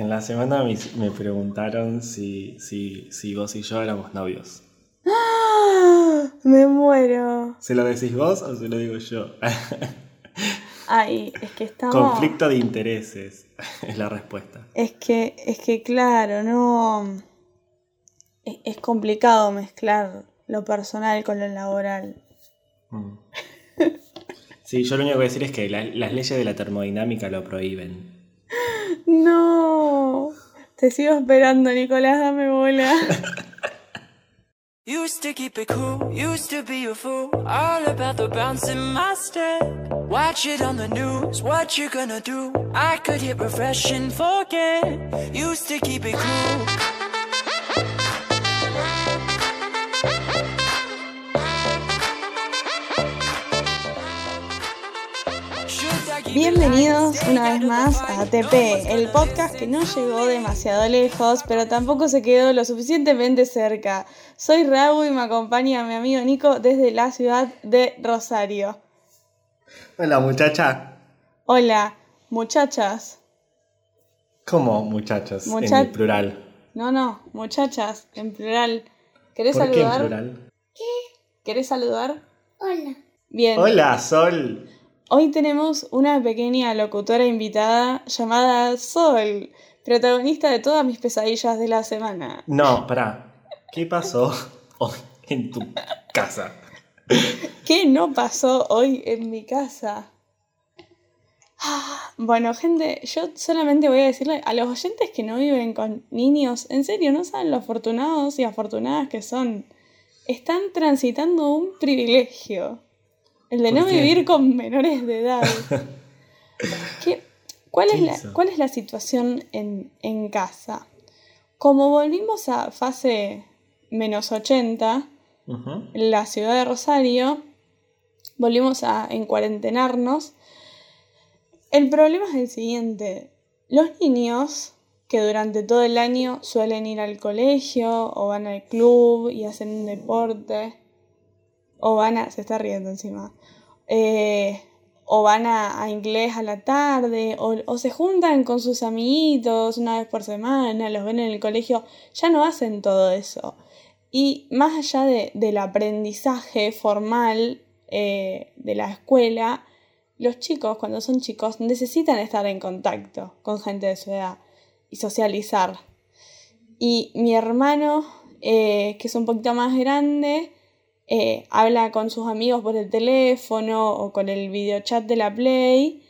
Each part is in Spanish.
En la semana me, me preguntaron si, si, si vos y yo éramos novios. ¡Ah! Me muero. ¿Se lo decís vos o se lo digo yo? Ay, es que estamos. Conflicto de intereses es la respuesta. Es que, es que claro, no. Es, es complicado mezclar lo personal con lo laboral. Mm. Sí, yo lo único que voy a decir es que la- las leyes de la termodinámica lo prohíben. No. Te sigo esperando, Nicolás, dame bola. Used to keep it cool, used to be a fool, all about the bounce in my step. Watch it on the news, what you gonna do? I could hit refresh and forget. Used to keep it cool. Bienvenidos una vez más a ATP, el podcast que no llegó demasiado lejos, pero tampoco se quedó lo suficientemente cerca. Soy Raúl y me acompaña mi amigo Nico desde la ciudad de Rosario. Hola muchacha. Hola, muchachas. ¿Cómo muchachas? Mucha- En el plural. No, no, muchachas, en plural. ¿Querés ¿Por qué en saludar? plural? ¿Querés saludar? Hola. Bien. Hola, Sol. Hoy tenemos una pequeña locutora invitada llamada Sol, protagonista de todas mis pesadillas de la semana. No, pará. ¿Qué pasó hoy en tu casa? ¿Qué no pasó hoy en mi casa? Ah, Bueno, gente, yo solamente voy a decirle a los oyentes que no viven con niños, en serio, no saben lo afortunados y afortunadas que son. Están transitando un privilegio. El de ¿Por no qué? vivir con menores de edad. ¿Qué- cuál, ¿Qué es la, hizo? ¿Cuál es la situación en, en casa? Como volvimos a fase menos 80, Ujú. en la ciudad de Rosario, volvimos a encuarentenarnos. El problema es el siguiente. Los niños que durante todo el año suelen ir al colegio o van al club y hacen un deporte o van a... se está riendo encima. Eh, o van a, a inglés a la tarde o, o se juntan con sus amiguitos una vez por semana, los ven en el colegio, ya no hacen todo eso. Y más allá de- del aprendizaje formal eh, de la escuela, los chicos, cuando son chicos, necesitan estar en contacto con gente de su edad y socializar. Y mi hermano, eh, que es un poquito más grande, eh, habla con sus amigos por el teléfono o con el videochat de la Play,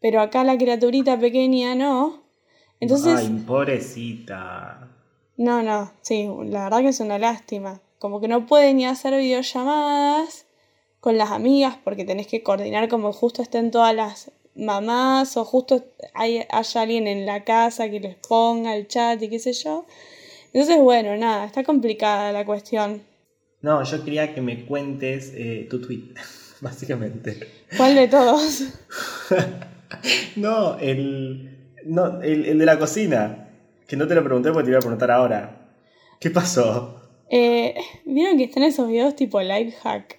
pero acá la criaturita pequeña no. Entonces, Ay, pobrecita. no, no, sí, la verdad que es una lástima. Como que no puede ni hacer videollamadas con las amigas porque tenés que coordinar como justo estén todas las mamás o justo hay, haya alguien en la casa que les ponga el chat y qué sé yo. Entonces, bueno, nada, está complicada la cuestión. No, yo quería que me cuentes eh, tu tweet, básicamente. ¿Cuál de todos? No, el, no el, el de la cocina. Que no te lo pregunté porque te iba a preguntar ahora. ¿Qué pasó? Eh, ¿Vieron que están esos videos tipo life hack?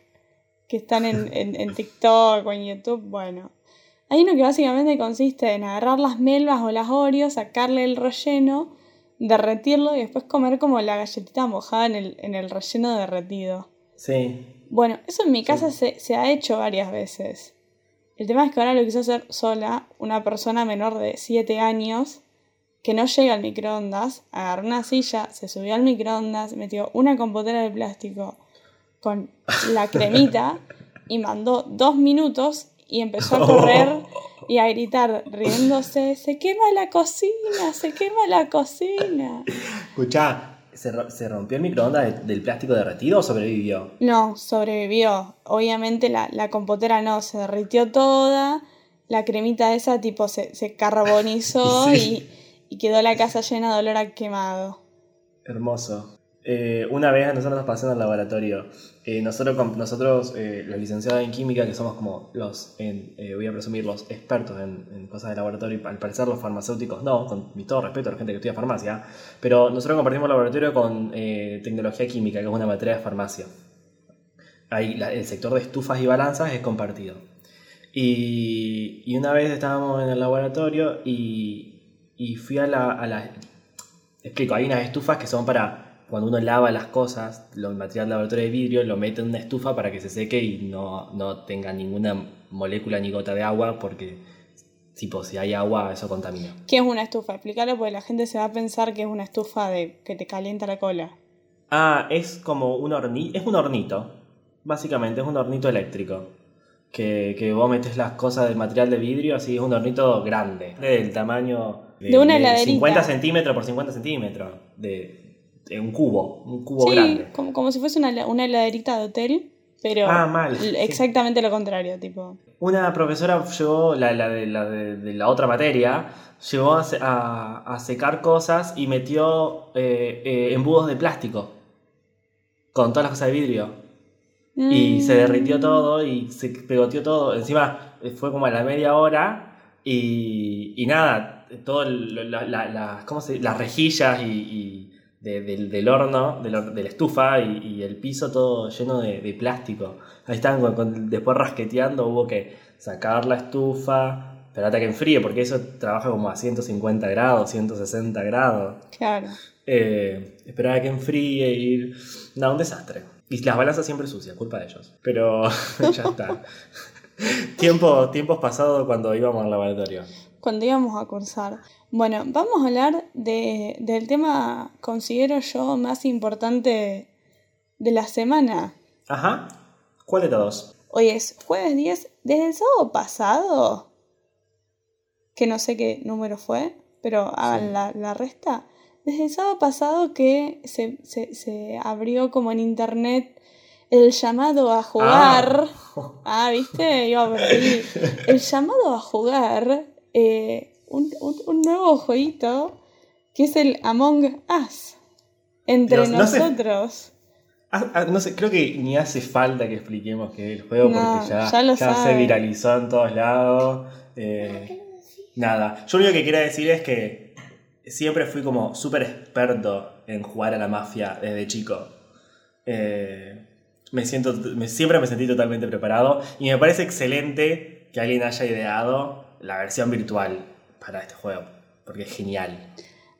Que están en, en, en TikTok o en YouTube. Bueno, hay uno que básicamente consiste en agarrar las melvas o las Oreos, sacarle el relleno, derretirlo y después comer como la galletita mojada en el, en el relleno derretido. Sí. Bueno, eso en mi casa se, se ha hecho varias veces. El tema es que ahora lo quiso hacer sola una persona menor de 7 años que no llega al microondas, agarró una silla, se subió al microondas, metió una compotera de plástico con la cremita y mandó dos minutos y empezó a correr y a gritar riéndose, se quema la cocina, se quema la cocina. Escuchá, ¿se, se rompió el microondas de- del plástico derretido o sobrevivió? No, sobrevivió. Obviamente la, la compotera no, se derritió toda. La cremita esa tipo se, se carbonizó Sí. y, y quedó la casa llena de olor a quemado. Hermoso. Eh, una vez a nosotros nos pasó en el laboratorio. eh, nosotros, nosotros eh, los licenciados en química, que somos como los, voy a presumir, los expertos en, cosas de laboratorio, al parecer los farmacéuticos no, con mi todo respeto a la gente que estudia farmacia, pero nosotros compartimos laboratorio con tecnología química, que es una materia de farmacia. Ahí el sector de estufas y balanzas es compartido. Y, y una vez estábamos en el laboratorio y, y fui a la, a la... Explico, hay unas estufas que son para cuando uno lava las cosas, lo- el material de laboratorio de vidrio, lo mete en una estufa para que se seque y no, no tenga ninguna molécula ni gota de agua, porque, tipo, si hay agua, eso contamina. ¿Qué es una estufa? Explícalo porque la gente se va a pensar que es una estufa de que te calienta la cola. Ah, es como un hornito, es un hornito, básicamente, es un hornito eléctrico. Que, que vos metes las cosas del material de vidrio, así es un hornito grande, del tamaño De una heladerita. 50 centímetros por 50 centímetros, de, de un cubo, un cubo sí, grande. como, como si fuese una, una heladerita de hotel, pero Ah, mal, sí. exactamente lo contrario, tipo. Una profesora llevó, la, la de, la de- de la otra materia, llevó a, a- a secar cosas y metió eh, eh, embudos de plástico con todas las cosas de vidrio. Y Mm, se derritió todo y se pegoteó todo. Encima eh, fue como a la media hora y, y nada, todo el- la- la- la- ¿cómo se- las rejillas y, y de- del, del horno, del de la estufa y, y el piso todo lleno de, de plástico. Ahí estaban con- con- después rasqueteando, hubo que sacar la estufa, esperar a que enfríe porque eso trabaja como a 150 grados, 160 grados. Claro. Eh, esperar a que enfríe y ir. No, un desastre. Y las balanzas siempre sucias, culpa de ellos. Pero ya está. Tiempo, tiempos pasados cuando íbamos al laboratorio. Cuando íbamos a cursar. Bueno, vamos a hablar de, del tema, considero yo, más importante de la semana. Ajá. ¿Cuál de todos? Hoy es jueves 10. Desde el sábado pasado, que no sé qué número fue, pero hagan Sí. la, la resta. Desde el sábado pasado que se, se- se abrió como en internet el llamado a jugar. Ah, ¿viste? Iba por ahí. El llamado a jugar eh, un, un- un nuevo jueguito que es el Among Us. Entre Dios, no sé- nosotros. Ah, ah, no sé, creo que ni hace falta que expliquemos qué es el juego No, porque ya, ya lo ya se viralizó en todos lados. Eh, nada, yo lo único que quería decir es que siempre fui como súper experto en jugar a la mafia desde chico. Eh, me siento, me- siempre me sentí totalmente preparado y me parece excelente que alguien haya ideado la versión virtual para este juego, porque es genial.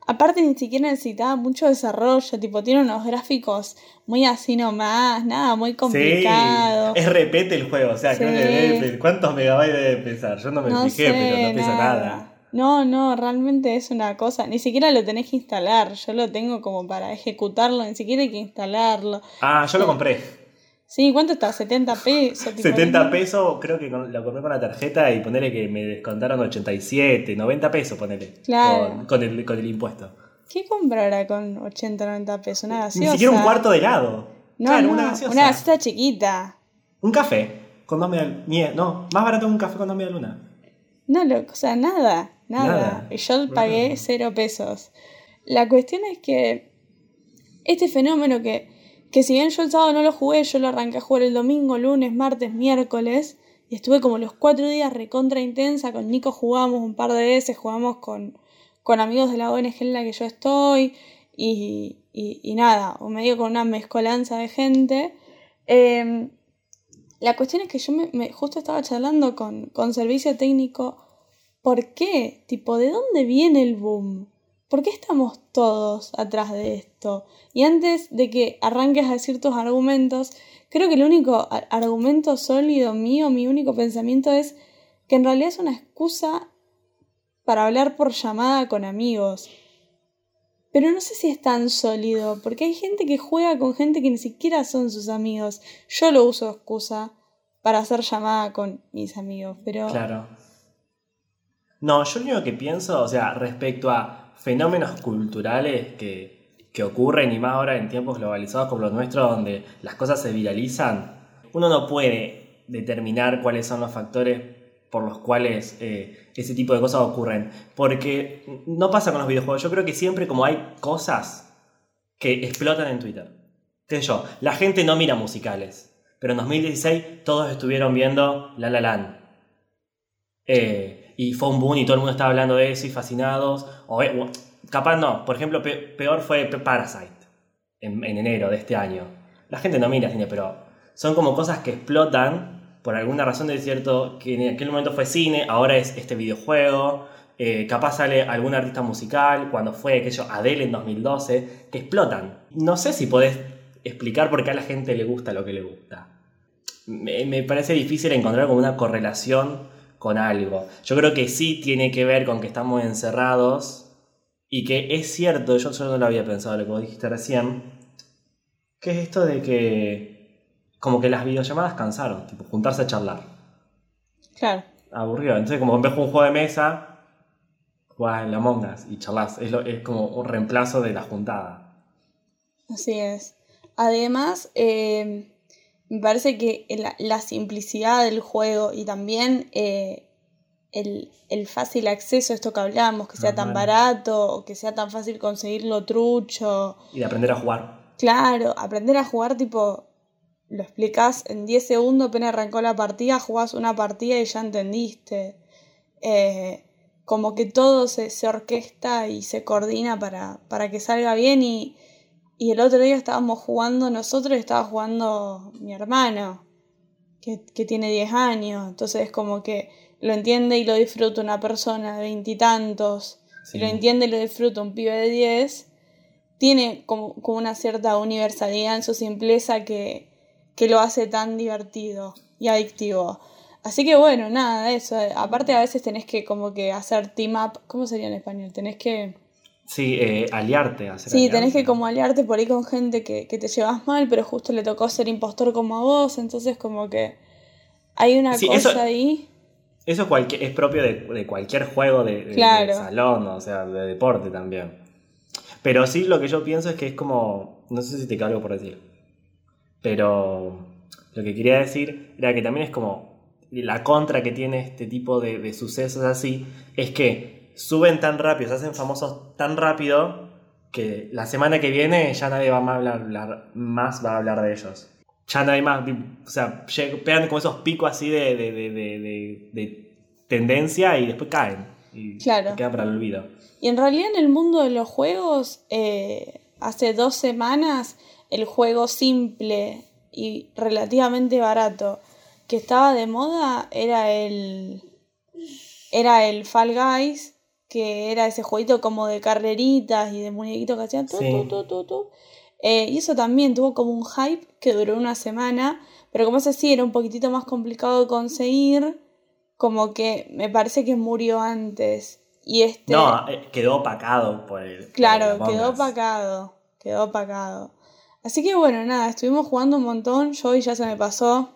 Aparte ni siquiera necesitaba mucho desarrollo, tipo tiene unos gráficos muy así nomás, nada muy complicado. Sí, es repete el juego, o sea, creo que Sí. debe- ¿cuántos megabytes debe pesar? Yo no me No fijé, sé, pero no pesa nada. No, no, realmente es una cosa, ni siquiera lo tenés que instalar, yo lo tengo como para ejecutarlo, ni siquiera hay que instalarlo. Ah, yo lo compré. Sí, ¿cuánto está? 70 pesos. tipo, 70 no- pesos, creo que con- lo compré con la tarjeta y ponele que me descontaron 87, 90 pesos, ponele. Claro. Con, con el, con el impuesto. ¿Qué comprará con 80, 90 pesos? Una Ni gaseosa. siquiera un cuarto de helado. No, claro, no, una gaseosa. una gaseosa chiquita. Un café con dos media nie- No, más barato que un café con dos media luna. No, lo, o sea, nada, nada. Nada. Y Yo pagué cero pesos. La cuestión es que este fenómeno que, que si bien yo el sábado no lo jugué, yo lo arranqué a jugar el domingo, lunes, martes, miércoles, y estuve como los cuatro días recontra intensa, con Nico jugamos un par de veces, jugamos con, con amigos de la ONG en la que yo estoy, y, y, nada, o medio con una mezcolanza de gente. Em, la cuestión es que yo me, me- justo estaba charlando con, con servicio técnico. ¿Por qué? Tipo, ¿de dónde viene el boom? ¿Por qué estamos todos atrás de esto? Y antes de que arranques a decir tus argumentos, creo que el único argumento sólido mío, mi único pensamiento es que en realidad es una excusa para hablar por llamada con amigos. Pero no sé si es tan sólido, porque hay gente que juega con gente que ni siquiera son sus amigos. Yo lo uso excusa para hacer llamada con mis amigos, pero... Claro. No, yo lo único que pienso, o sea, respecto a fenómenos culturales que, que ocurren y más ahora en tiempos globalizados como los nuestros, donde las cosas se viralizan, uno no puede determinar cuáles son los factores por los cuales eh, ese tipo de cosas ocurren. Porque no pasa con los videojuegos. Yo creo que siempre como hay cosas que explotan en Twitter. ¿Qué yo? La gente no mira musicales. Pero en 2016 todos estuvieron viendo La La Land. Eh, y fue un boom y todo el mundo estaba hablando de eso y fascinados. Capaz no. Por ejemplo, pe- peor fue Parasite. En, en enero de este año. La gente no mira cine, pero son como cosas que explotan por alguna razón de cierto que en aquel momento fue cine, ahora es este videojuego. eh, capaz sale algún artista musical, cuando fue aquello Adele en 2012, que explotan. No sé si podés explicar por qué a la gente le gusta lo que le gusta. Me, me parece difícil encontrar como una correlación con algo. Yo creo que sí tiene que ver con que estamos encerrados y que es cierto, yo, yo no lo había pensado lo que dijiste recién, que es esto de que como que las videollamadas cansaron, tipo juntarse a charlar. Claro. Aburrido. Entonces como en vez de un juego de mesa, jugás en la Mongas y charlas. Es, lo- es como un reemplazo de la juntada. Así es. Además, eh, me parece que la, la simplicidad del juego y también eh, el, el fácil acceso a esto que hablábamos, que sea tan barato, o que sea tan fácil conseguirlo trucho. Y de aprender a jugar. Claro, aprender a jugar tipo, lo explicás en 10 segundos, apenas arrancó la partida, jugás una partida y ya entendiste. Eh, como que todo se, se orquesta y se coordina para, para que salga bien y, y el otro día estábamos jugando nosotros y estaba jugando mi hermano, que, que tiene 10 años, entonces como que lo entiende y lo disfruta una persona de veintitantos, Sí. lo entiende y lo disfruta un pibe de 10, tiene como, como una cierta universalidad en su simpleza que, que lo hace tan divertido y adictivo. Así que bueno, nada, eso. eh, Aparte a veces tenés que como que hacer team up, ¿cómo sería en español? Tenés que... Sí, eh, aliarte. Hacer Sí, tenés que como aliarte por ahí con gente que, que te llevas mal, pero justo le tocó ser impostor como a vos, entonces como que hay una Sí, cosa eso- ahí. Eso es propio de, de cualquier juego de, de- Claro. de salón, o sea, de deporte también. Pero sí, lo que yo pienso es que es como. No sé si te algo por decir. Pero lo que quería decir era que también es como. La contra que tiene este tipo de, sucesos así es que suben tan rápido, se hacen famosos tan rápido que la semana que viene ya nadie va a hablar, hablar- más va a hablar de ellos. Ya nadie más, o sea, pegan como esos picos así de, de, de- de- de- de tendencia y después caen. Y Claro. quedan para el olvido. Y en realidad en el mundo de los juegos, eh, hace dos semanas, el juego simple y relativamente barato que estaba de moda era el. Era el Fall Guys, que era ese jueguito como de carreritas y de muñequitos que hacían tu, Sí. tu, tu, tu, tu. Eh, y eso también tuvo como un hype que duró una semana, pero como ese sí era un poquitito más complicado de conseguir, como que me parece que murió antes. Y este. No, eh, quedó opacado por el. por Claro, el quedó opacado, quedó opacado. Así que bueno, nada, estuvimos jugando un montón, yo hoy ya se me pasó.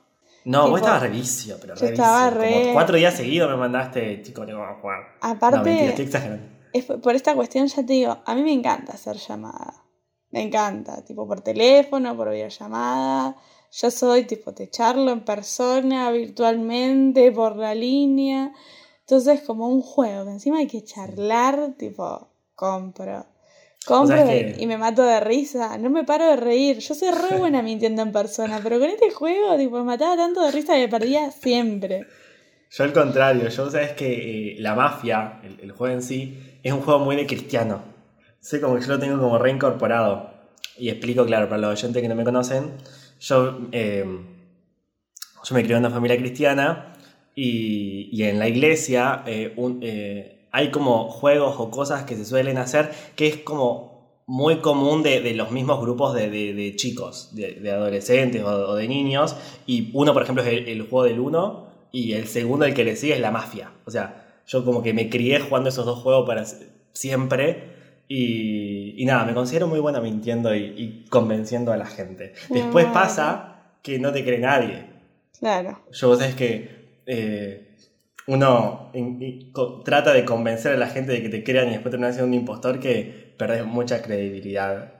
No, Tipo, vos estabas re vicio, pero yo re estaba re- Como cuatro días seguidos me mandaste, chico, vamos a jugar. Aparte- No, mentira, estoy exagerando. Es por por esta cuestión ya te digo, a mí me encanta hacer llamada. Me encanta, tipo por teléfono, por videollamada. Yo soy tipo, te charlo en persona, virtualmente, por la línea. Entonces, como un juego, que encima hay que charlar, tipo, compro. Compro O sea, es que- y me mato de risa. No me paro de reír. Yo soy re buena mintiendo en persona, pero con este juego, tipo, me mataba tanto de risa que me perdía siempre. Yo al contrario, yo sabes que eh, la mafia, el, el juego en sí, es un juego muy de cristiano. Sé como que yo lo tengo como reincorporado. Y explico, claro, para los oyentes que no me conocen, yo, eh, yo me crié en una familia cristiana y, y en la iglesia eh, un- eh, hay como juegos o cosas que se suelen hacer que es como muy común de, de los mismos grupos de, de- de chicos, de, adolescentes o, o de niños. Y uno, por ejemplo, es el, el juego del uno y el segundo, el que le sigue, es la mafia. O sea, yo como que me crié jugando esos dos juegos para siempre. Y, y nada, me considero muy buena mintiendo y, y convenciendo a la gente. Después Claro. pasa que no te cree nadie. Claro. Yo vos sabés que eh, uno in- in- co- trata de convencer a la gente de que te crean y después terminas siendo un impostor que perdés mucha credibilidad.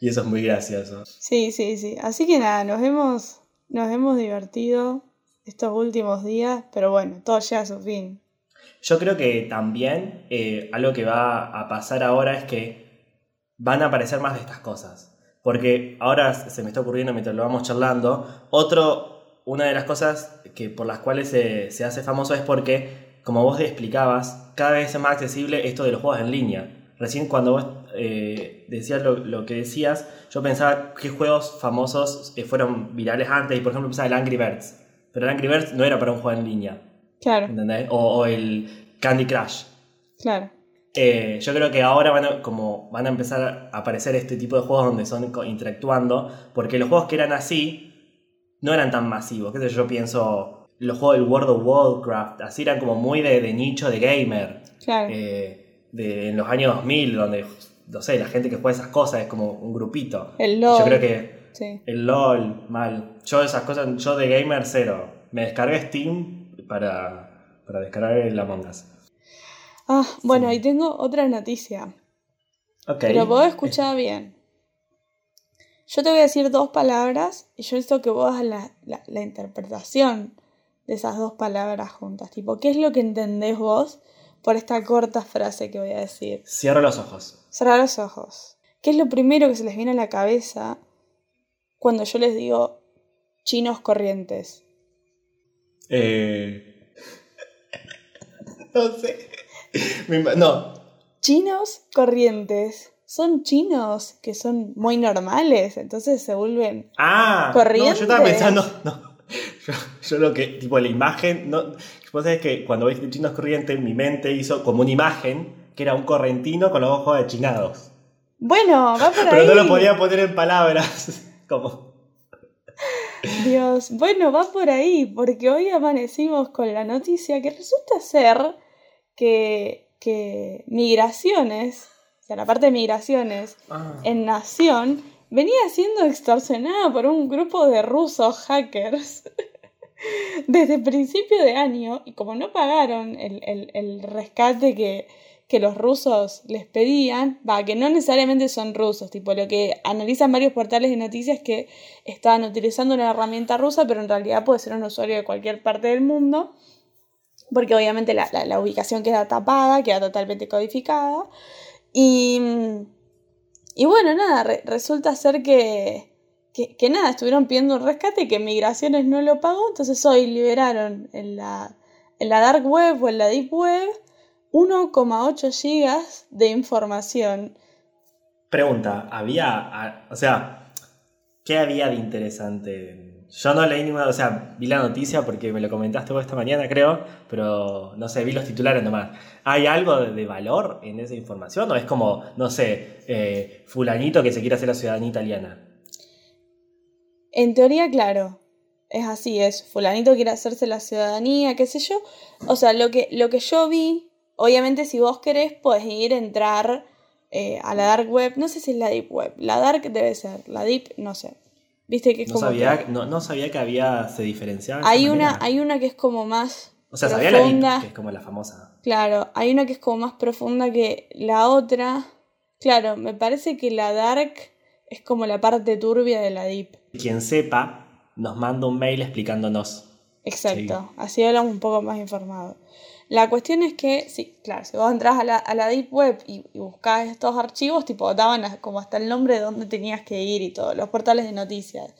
Y eso es muy gracioso. Sí, sí, sí. Así que nada, nos hemos, nos hemos divertido estos últimos días, pero bueno, todo llega a su fin. Yo creo que también eh, algo que va a pasar ahora es que van a aparecer más de estas cosas. Porque ahora se me está ocurriendo mientras lo vamos charlando, otro, una de las cosas que por las cuales se, se hace famoso es porque, como vos explicabas, cada vez es más accesible esto de los juegos en línea. Recién cuando vos eh, decías lo, lo que decías, yo pensaba qué juegos famosos eh, fueron virales antes, y por ejemplo pensaba el Angry Birds. Pero el Angry Birds no era para un juego en línea. Claro, ¿Entendés? O, o el Candy Crush. Claro. Eh, yo creo que ahora van a, como van a empezar a aparecer este tipo de juegos donde son interactuando, porque los juegos que eran así no eran tan masivos. ¿Qué sé yo? Yo pienso, los juegos del World of Warcraft, así eran como muy de, de nicho de gamer. Claro. Eh, de, en los años 2000, donde, no sé, la gente que juega esas cosas es como un grupito. El LOL. Yo creo que Sí. el LOL, mal. Yo esas cosas, yo de gamer cero. Me descargué Steam para, para descargar el Among Us. Ah, bueno, Sí. y tengo otra noticia. Ok. Pero vos escuchá bien. Yo te voy a decir dos palabras y yo necesito que vos hagas la, la- la interpretación de esas dos palabras juntas. Tipo, ¿qué es lo que entendés vos por esta corta frase que voy a decir? Cierro los ojos. Cerrar los ojos. ¿Qué es lo primero que se les viene a la cabeza cuando yo les digo chinos corrientes? Eh... no sé. No. Chinos corrientes. Son chinos que son muy normales, entonces se vuelven Ah, Corrientes. no, yo estaba pensando. No. Yo, yo lo que, tipo, la imagen. No, vos sabés que cuando ves chinos corrientes, mi mente hizo como una imagen que era un correntino con los ojos achinados. Bueno, va por Pero ahí. no lo podía poner en palabras. Como. Dios, bueno, va por ahí, porque hoy amanecimos con la noticia que resulta ser que, que migraciones, o sea, la parte de migraciones Ah. en Nación venía siendo extorsionada por un grupo de rusos hackers desde principio de año y como no pagaron el, el- el rescate que, que los rusos les pedían, va, que no necesariamente son rusos, tipo lo que analizan varios portales de noticias que estaban utilizando una herramienta rusa, pero en realidad puede ser un usuario de cualquier parte del mundo, porque obviamente la, la- ubicación queda tapada, queda totalmente codificada. Y, y bueno, nada, re- resulta ser que, que, nada, estuvieron pidiendo un rescate que Migraciones no lo pagó, entonces hoy liberaron en la, en la Dark Web o en la Deep Web 1,8 gigas de información. Pregunta, había, o sea, ¿qué había de interesante? Yo no leí ninguna, o sea, vi la noticia porque me lo comentaste vos esta mañana, creo, pero no sé, vi los titulares nomás. ¿Hay algo de, de valor en esa información o es como, no sé, eh, fulanito que se quiere hacer la ciudadanía italiana? En teoría, claro, es así, es fulanito quiere hacerse la ciudadanía, qué sé yo. O sea, lo que, lo que yo vi, obviamente si vos querés, podés ir, entrar eh, a la dark web, no sé si es la deep web, la dark debe ser, la deep, no sé. Viste que es No como sabía, que no, no sabía que había, se diferenciaba. hay una, manera. hay una que es como más O sea, sabía la deep, que es como la famosa. Claro, hay una que es como más profunda que la otra. Claro, me parece que la dark es como la parte turbia de la deep. Quien sepa, nos manda un mail explicándonos. Exacto, así hablamos un poco más informado. La cuestión es que, sí, claro, si vos entras a la, a la Deep Web y, y estos archivos, tipo, daban como hasta el nombre de dónde tenías que ir y todo, los portales de noticias.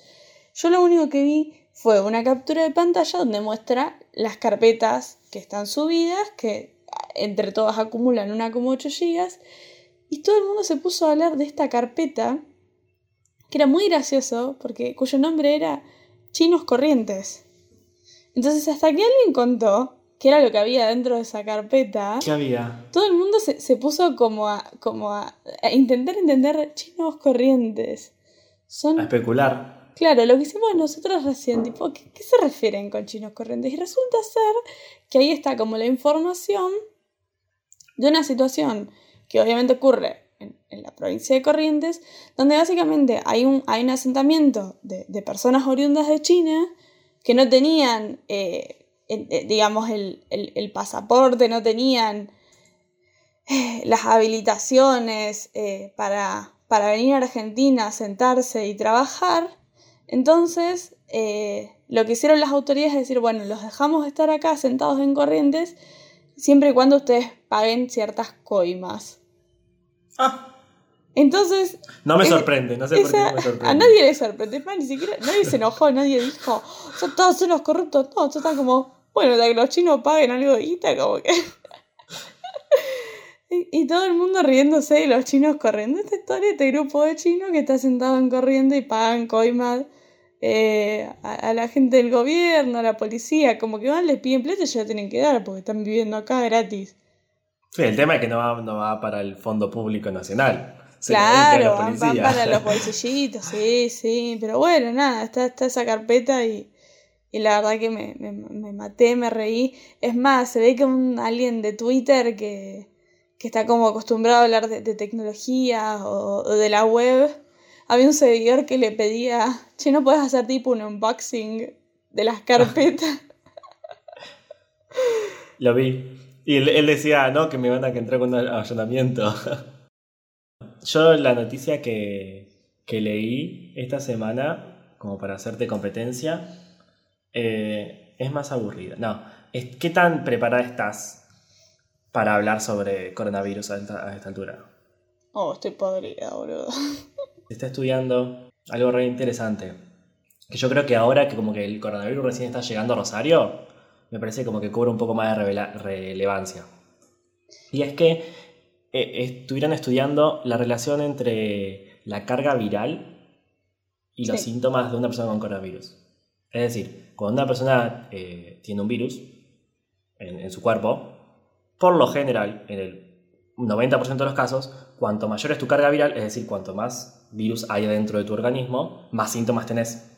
Yo lo único que vi fue una captura de pantalla donde muestra las carpetas que están subidas, que entre todas acumulan 1,8 gigas, y todo el mundo se puso a hablar de esta carpeta, que era muy gracioso, porque cuyo nombre era Chinos Corrientes. Entonces, hasta que alguien contó qué era lo que había dentro de esa carpeta, ¿Qué había? todo el mundo se, se puso como a, como a, a intentar entender chinos corrientes. Son, A especular. claro, lo que hicimos nosotros recién, tipo, ¿qué, qué se refieren con chinos corrientes? Y resulta ser que ahí está como la información de una situación que obviamente ocurre en, en la provincia de Corrientes, donde básicamente hay un, hay un asentamiento de, de personas oriundas de China que no tenían, en- eh, digamos, el, el- el pasaporte, no tenían eh, las habilitaciones eh, para, para venir a Argentina, sentarse y trabajar. Entonces, eh, lo que hicieron las autoridades es decir, bueno, los dejamos estar acá sentados en Corrientes, siempre y cuando ustedes paguen ciertas coimas. Ah, Entonces, no me Es- sorprende, no sé por qué no me sorprende. a nadie le sorprende, más, ni siquiera, nadie se enojó, nadie dijo, son todos unos corruptos, no, todos están como, bueno, de que los chinos paguen algo de guita, como que... y, y todo el mundo riéndose de los chinos corriendo. Esta historia, este grupo de chinos que está sentado en corriendo y pagan coimas eh, a, a la gente del gobierno, a la policía, como que van, les piden plata y ya la tienen que dar porque están viviendo acá gratis. Sí, el tema es que no va, no va para el Fondo Público Nacional. Se Claro, van, para los bolsillitos, sí, sí. Pero bueno, nada, está, está esa carpeta y, y la verdad que me, me, me maté, me reí. Es más, se ve que un alguien de Twitter que, que está como acostumbrado a hablar de, de tecnología o, o de la web, había un seguidor que le pedía, che, ¿no puedes hacer tipo un unboxing de las carpetas? Lo vi. Y él, él decía, no, que me van a entrar con un allanamiento. Yo la noticia que, que leí esta semana, como para hacerte competencia, eh, es más aburrida. No, es, ¿qué tan preparada estás para hablar sobre coronavirus a esta, a esta altura? Oh, estoy podrida, boludo. Se está estudiando algo re interesante. Que yo creo que ahora que como que el coronavirus recién está llegando a Rosario, me parece como que cobra un poco más de relevancia. Y es que eh, estuvieron estudiando la relación entre la carga viral y los Sí. síntomas de una persona con coronavirus. Es decir, cuando una persona eh, tiene un virus en, en su cuerpo, por lo general, en el 90% de los casos, cuanto mayor es tu carga viral, es decir, cuanto más virus hay dentro de tu organismo, más síntomas tenés.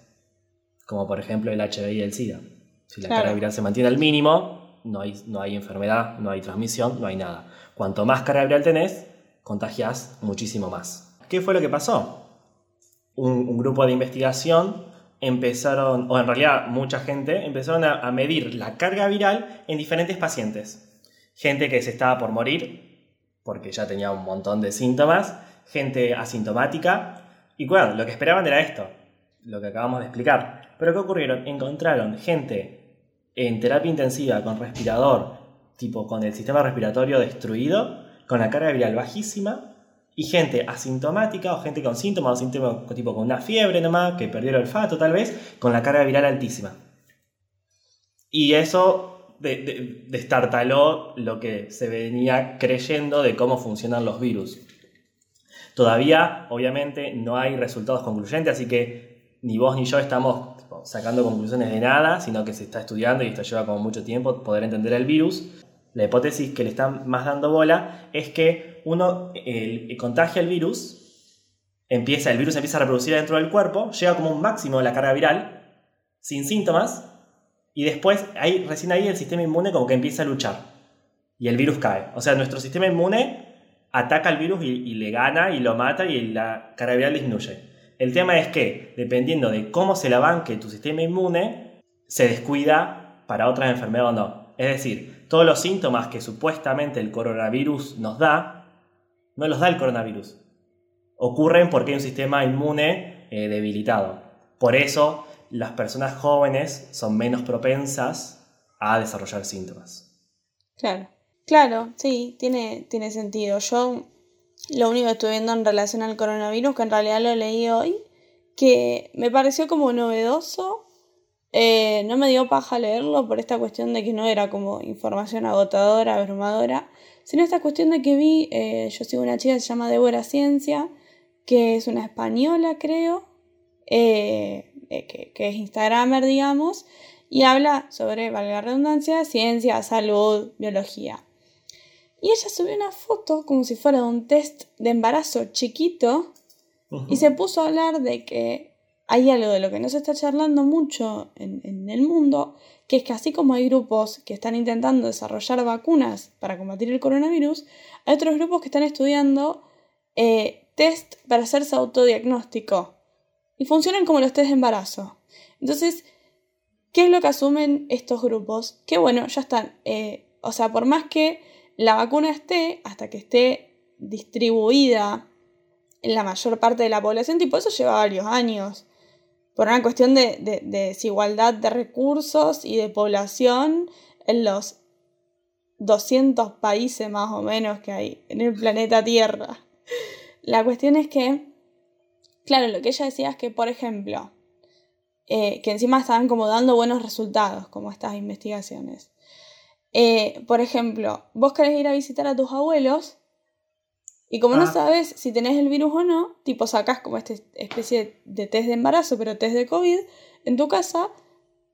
Como por ejemplo el HIV y el SIDA. Si la Claro. carga viral se mantiene al mínimo, no hay, no hay enfermedad, no hay transmisión, no hay nada. Cuanto más carga viral tenés, contagias muchísimo más. ¿Qué fue lo que pasó? Un, un grupo de investigación empezaron, o en realidad mucha gente, empezaron a, medir la carga viral en diferentes pacientes. Gente que se estaba por morir, porque ya tenía un montón de síntomas, gente asintomática, y bueno, lo que esperaban era esto, lo que acabamos de explicar. Pero ¿qué ocurrieron? Encontraron gente en terapia intensiva con respirador, tipo con el sistema respiratorio destruido, con la carga viral bajísima, y gente asintomática o gente con síntomas o síntomas tipo con una fiebre nomás, que perdió el olfato tal vez, con la carga viral altísima. Y eso de- de- destartaló lo que se venía creyendo de cómo funcionan los virus. Todavía, obviamente, no hay resultados concluyentes, así que ni vos ni yo estamos sacando conclusiones de nada, sino que se está estudiando y esto lleva como mucho tiempo poder entender el virus. La hipótesis que le están más dando bola es que uno contagia el virus, empieza, el virus empieza a reproducir dentro del cuerpo, llega como un máximo de la carga viral, sin síntomas, y después, ahí, recién ahí el sistema inmune como que empieza a luchar. Y el virus cae. O sea, nuestro sistema inmune ataca al virus y, y le gana y lo mata y la carga viral disminuye. El tema es que, dependiendo de cómo se la banque tu sistema inmune, se descuida para otras enfermedades o no. Es decir, todos los síntomas que supuestamente el coronavirus nos da, no los da el coronavirus. Ocurren porque hay un sistema inmune eh, debilitado. Por eso, las personas jóvenes son menos propensas a desarrollar síntomas. Claro. Claro, sí, tiene, tiene sentido. Yo lo único que estuve viendo en relación al coronavirus, que en realidad lo leí hoy, que me pareció como novedoso. Eh, no me dio paja leerlo por esta cuestión de que no era como información agotadora, abrumadora, sino esta cuestión de que vi, eh, yo sigo una chica que se llama Débora Ciencia, que es una española, creo, eh, que, que es Instagramer, digamos, y habla sobre, valga la redundancia, ciencia, salud, biología. Y ella subió una foto como si fuera de un test de embarazo chiquito y se puso a hablar de que hay algo de lo que no se está charlando mucho en, en el mundo, que es que así como hay grupos que están intentando desarrollar vacunas para combatir el coronavirus, hay otros grupos que están estudiando eh, test para hacerse autodiagnóstico. Y funcionan como los test de embarazo. Entonces, ¿qué es lo que asumen estos grupos? Que bueno, ya están. eh, o sea, por más que la vacuna esté, hasta que esté distribuida en la mayor parte de la población, tipo, eso lleva varios años. Por una cuestión de, de- de desigualdad de recursos y de población en los 200 países más o menos que hay en el planeta Tierra. La cuestión es que, claro, lo que ella decía es que, por ejemplo, eh, que encima estaban como dando buenos resultados, como estas investigaciones. Eh, por ejemplo, vos querés ir a visitar a tus abuelos y como no Ah. sabes si tenés el virus o no, tipo sacás como esta especie de test de embarazo, pero test de COVID, en tu casa,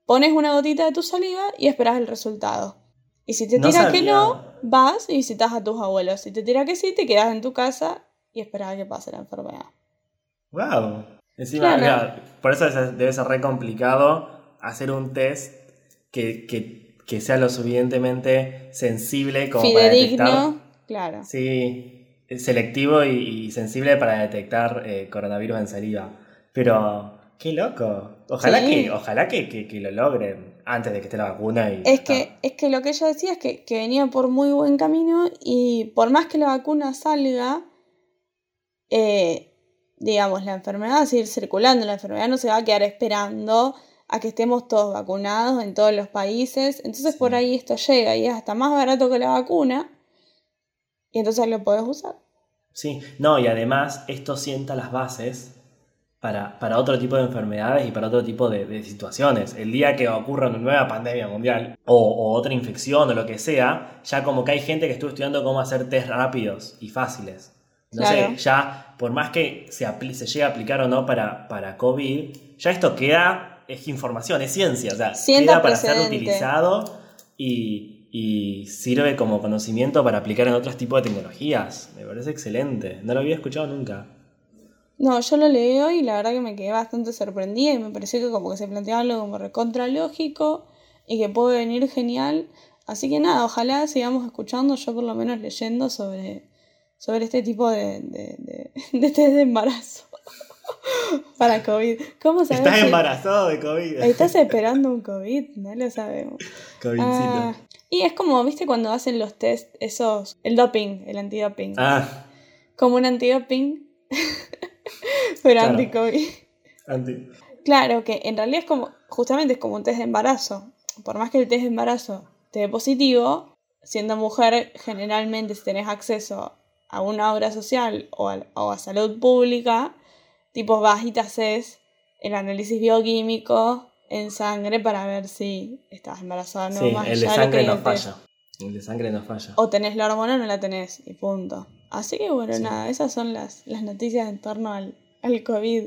pones una gotita de tu saliva y esperás el resultado. Y si te No tira que no, vas y visitas a tus abuelos. Si te tira que sí, te quedas en tu casa y esperas a que pase la enfermedad. Wow. Encima, Claro. mira, por eso es- debe ser re complicado hacer un test que, que- que sea lo suficientemente sensible como para detectar. Claro. Sí, selectivo y, y sensible para detectar eh, coronavirus en saliva. Pero, qué loco. Ojalá, Sí. que, ojalá que, que- que lo logren antes de que esté la vacuna. Y, Es que, es que lo que ella decía es que, que venía por muy buen camino y por más que la vacuna salga, eh, digamos, la enfermedad va a seguir circulando, la enfermedad no se va a quedar esperando a que estemos todos vacunados en todos los países, entonces Sí. por ahí esto llega y es hasta más barato que la vacuna y entonces lo podés usar. Sí, no, y además esto sienta las bases para, para otro tipo de enfermedades y para otro tipo de, de situaciones. El día que ocurra una nueva pandemia mundial o, o otra infección o lo que sea, ya como que hay gente que estuvo estudiando cómo hacer test rápidos y fáciles. No Claro. sé, ya por más que se, se llegue a aplicar o no para, para COVID, ya esto queda, es información, es ciencia, o sea, Sienta queda para ser utilizado y, y sirve como conocimiento para aplicar en otros tipos de tecnologías. Me parece excelente. No lo había escuchado nunca. No, yo lo leí hoy y la verdad que me quedé bastante sorprendida y me pareció que como que se planteaba algo como recontra lógico y que puede venir genial. Así que nada, ojalá sigamos escuchando, yo por lo menos leyendo sobre, sobre este tipo de, de, de, de test de embarazo para COVID. ¿Cómo sabes Estás embarazado de COVID. ¿Estás esperando un COVID? No lo sabemos. Covidcito. Ah, y es como, viste, cuando hacen los test, esos, el doping, el antidoping. Ah, Como un antidoping, pero Claro. anti-COVID. anti. Claro, que en realidad es como, justamente es como un test de embarazo. Por más que el test de embarazo te dé positivo, siendo mujer, generalmente si tenés acceso a una obra social o a, o a salud pública, tipo vas y te haces el análisis bioquímico en sangre para ver si estás embarazada o no. sí, más el de sangre no falla. El de sangre no falla. O tenés la hormona o no la tenés, y punto. Así que bueno, Sí. nada, esas son las, las noticias en torno al, al COVID.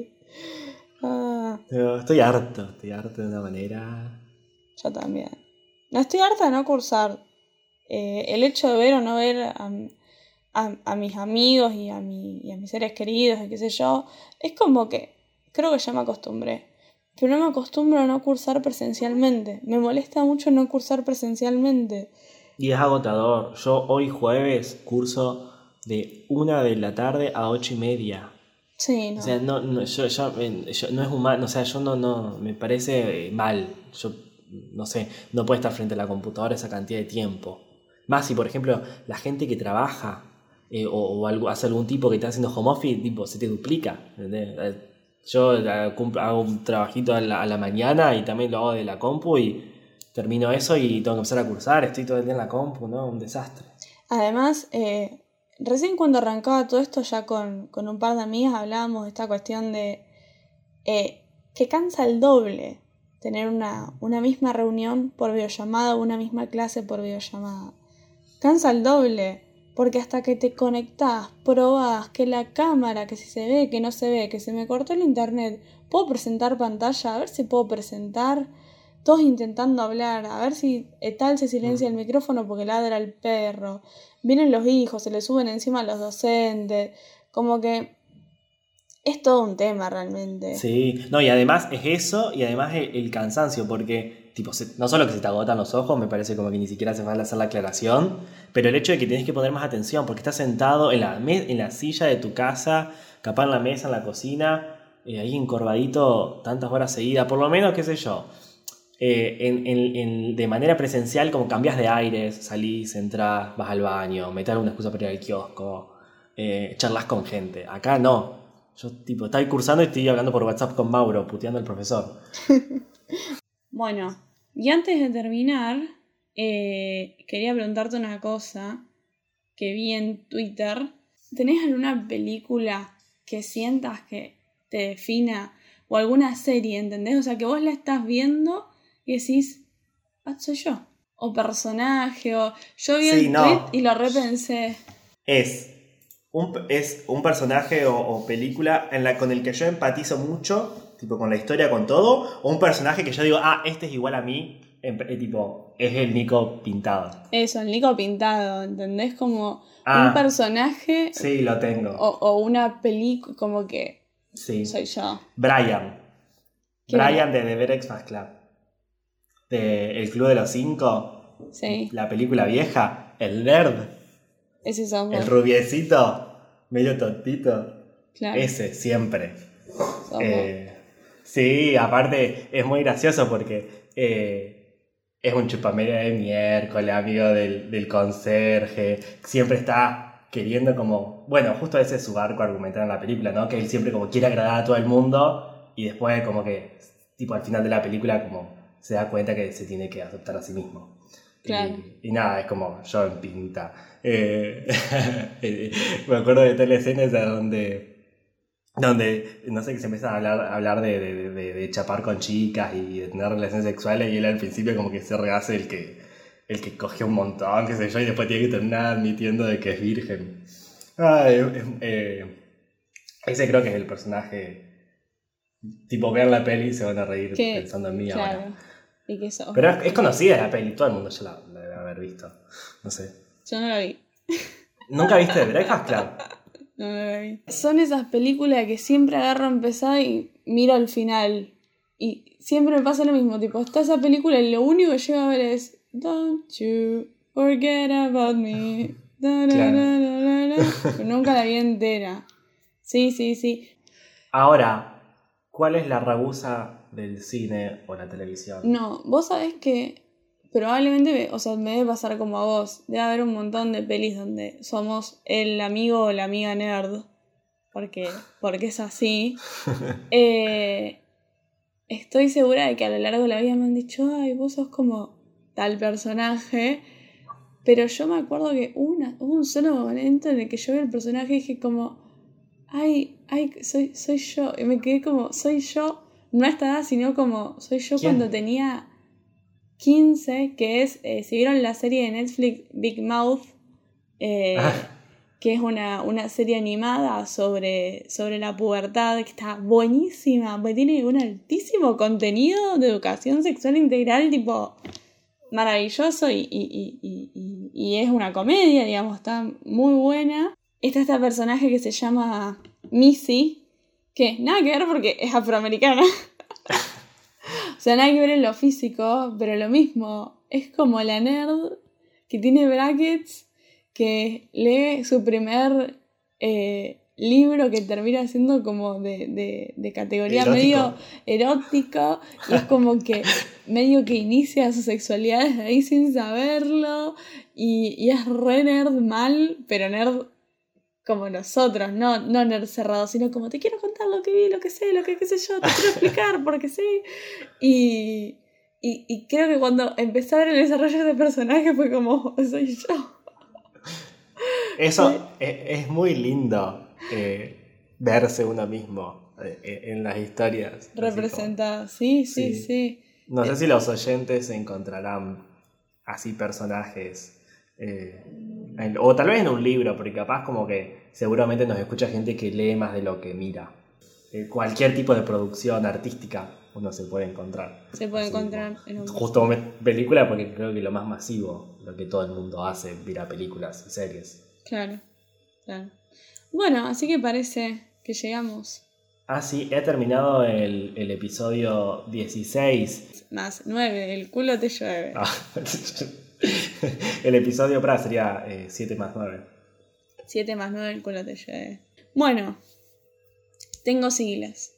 Ah, estoy harto, estoy harto de una manera. yo también. No estoy harta de no cursar. Eh, el hecho de ver o no ver a, a- a mis amigos y a, mi, y a mis seres queridos y qué sé yo, es como que creo que ya me acostumbré. Pero no me acostumbro a no cursar presencialmente. Me molesta mucho no cursar presencialmente. Y es agotador. Yo hoy jueves curso de una de la tarde a ocho y media. Sí, no. O sea, no, no, yo, yo- eh, yo- no es humano, o sea, yo no, no, me parece eh, mal. Yo, no sé, no puedo estar frente a la computadora esa cantidad de tiempo. Más si, por ejemplo, la gente que trabaja eh, o, o algo, hace algún tipo que está haciendo home office, tipo, se te duplica. ¿entendés? Yo eh, hago un trabajito a la, a la mañana y también lo hago de la compu y termino eso y tengo que empezar a cursar, estoy todo el día en la compu, ¿no? Un desastre. Además, eh, recién cuando arrancaba todo esto, ya con, con un par de amigas hablábamos de esta cuestión de eh, que cansa el doble tener una, una misma reunión por videollamada o una misma clase por videollamada. Cansa el doble, porque hasta que te conectás, probás que la cámara, que si se ve, que no se ve, que se me cortó el internet, puedo presentar pantalla, a ver si puedo presentar. Todos intentando hablar, a ver si eh, tal se silencia el micrófono porque ladra el perro, vienen los hijos, se le suben encima a los docentes, como que es todo un tema realmente. Sí, no, y además es eso y además el, el cansancio, porque tipo, se- no solo que se te agotan los ojos, me parece como que ni siquiera hace falta hacer la aclaración, pero el hecho de que tienes que poner más atención, porque estás sentado en la, en la silla de tu casa, capaz en la mesa, en la cocina, eh, ahí encorvadito tantas horas seguidas, por lo menos, qué sé yo. eh, en- en- en- de manera presencial, como cambias de aires, salís, entras, vas al baño, metes alguna excusa para ir al kiosco, eh, charlas con gente. Acá no. Yo, tipo, estoy cursando y estoy hablando por WhatsApp con Mauro, puteando al profesor. Bueno, y antes de terminar, eh, quería preguntarte una cosa que vi en Twitter. ¿Tenés alguna película que sientas que te defina o alguna serie, ¿entendés? O sea, que vos la estás viendo y decís, ah, soy yo. O personaje, o yo vi Sí, el no. tweet y lo repensé. Es un, es un personaje o, o película en la, con el que yo empatizo mucho, tipo con la historia, con todo, o un personaje que yo digo, ah, este es igual a mí eh, tipo, es el Nico pintado. Eso, el Nico pintado, ¿entendés? Como Ah. un personaje Sí, lo tengo. o, o una película, como que Sí. soy yo. Brian. Brian de The Breakfast Club. De El Club de los Cinco. Sí, La película vieja. El nerd. ese sos vos. El rubiecito. Medio tontito. Claro, Ese, siempre. Eh, sí, aparte es muy gracioso porque eh, es un chupamedia de miércoles, amigo del, del conserje, siempre está queriendo como, bueno, justo ese es su arco argumental en la película, ¿no? Que él siempre como quiere agradar a todo el mundo y después como que, tipo al final de la película como se da cuenta que se tiene que aceptar a sí mismo. Y- Claro. Y, nada, es como yo en pinta. Eh, me acuerdo de tal escena esa donde donde, no sé, que se empieza a hablar, a hablar de, de- de- de chapar con chicas y de tener relaciones sexuales y él al principio como que se rehace el que, el que cogió un montón, qué sé yo, y después tiene que terminar admitiendo de que es virgen. Ay, es- eh, ese creo que es el personaje, tipo, vean la peli y se van a reír pensando en mí claro. ahora. Y que sos. Pero es, es conocida la peli, todo el mundo ya la, la debe haber visto, no sé. Yo no la vi. ¿Nunca viste The Breakfast Club? Son esas películas que siempre agarro empezar y miro al final. Y siempre me pasa lo mismo, tipo, está esa película y lo único que llego a ver es Don't you forget about me. Da, da, Claro. da, da, da, da. Pero nunca la vi entera. Sí, sí, sí. Ahora, ¿cuál es la rabusa del cine o la televisión? No, vos sabés que probablemente, me- o sea, me debe pasar como a vos. Debe haber un montón de pelis donde somos el amigo o la amiga nerd. Porque, porque es así. Eh, estoy segura de que a lo largo de la vida me han dicho, ay, vos sos como tal personaje. Pero yo me acuerdo que hubo, una, hubo un solo momento en el que yo vi el personaje y dije como, ay, ay, soy, soy yo. Y me quedé como, soy yo, no a esta edad, sino como, soy yo ¿Quién? cuando tenía 15, que es, eh, si vieron la serie de Netflix Big Mouth, eh, Ah. que es una, una serie animada sobre, sobre la pubertad, que está buenísima, porque tiene un altísimo contenido de educación sexual integral, tipo maravilloso y, y- y- y- y- y es una comedia, digamos, está muy buena. Está este personaje que se llama Missy, que nada que ver porque es afroamericana. sea, nada que ver en lo físico, pero lo mismo, es como la nerd que tiene brackets, que lee su primer eh, libro que termina siendo como de, de- de categoría Erótico. medio erótico y es como que medio que inicia su sexualidad desde ahí sin saberlo y, y es re nerd mal, pero nerd como nosotros, no, no nerd cerrado, sino como te quiero contar lo que vi, lo que sé, lo que qué sé yo, te quiero explicar porque sí. Y, y, y creo que cuando empecé a ver el desarrollo de personaje fue como, soy yo. Eso es, es muy lindo eh, verse uno mismo eh, en las historias. Representada, sí, sí, Sí. sí. No sé si los oyentes encontrarán así personajes. Eh, en- o tal vez en un libro, porque capaz como que seguramente nos escucha gente que lee más de lo que mira. Eh, cualquier tipo de producción artística uno se puede encontrar. Se puede Así encontrar en un... Justo película porque creo que lo más masivo, lo que todo el mundo hace, mira películas y series. Claro, claro. Bueno, así que parece que llegamos. Ah, sí, he terminado el, el episodio 16. Más nueve, el culo te llueve. Ah, el episodio para sería 7 más 9. 7 más 9, el culo te llueve. Bueno, tengo siglas.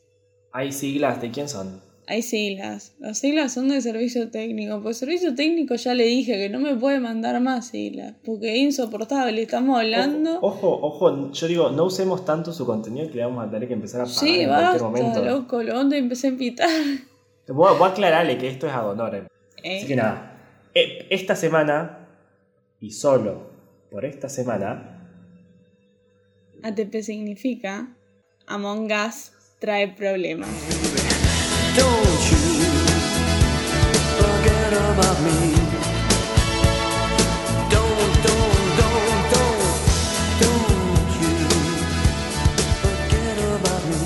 ¿Hay siglas de quién son? Hay siglas. Las siglas son de servicio técnico. Pues servicio técnico ya le dije que no me puede mandar más siglas. Porque es insoportable. Estamos hablando. Ojo, ojo, ojo, yo digo, no usemos tanto su contenido que le vamos a tener que empezar a pagar sí, en cualquier basta, momento. loco. Lo empecé a invitar. Voy, a- voy a aclararle que esto es ad honorem. Eh, Así que nada, eh, esta semana, y solo por esta semana, ATP significa Among Us trae problemas. Don't you forget about me. Don't, don't, don't, don't, don't you forget about me.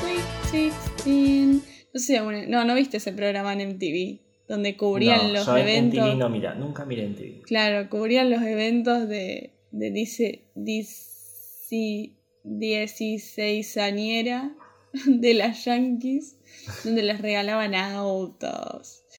Sweet 16. No sé, no, no viste ese programa en MTV, donde cubrían No, los yo en eventos. MTV no mira, nunca miré en TV. Claro, cubrían los eventos de, de dice, dice, 16 añera de las Yankees, donde les regalaban autos.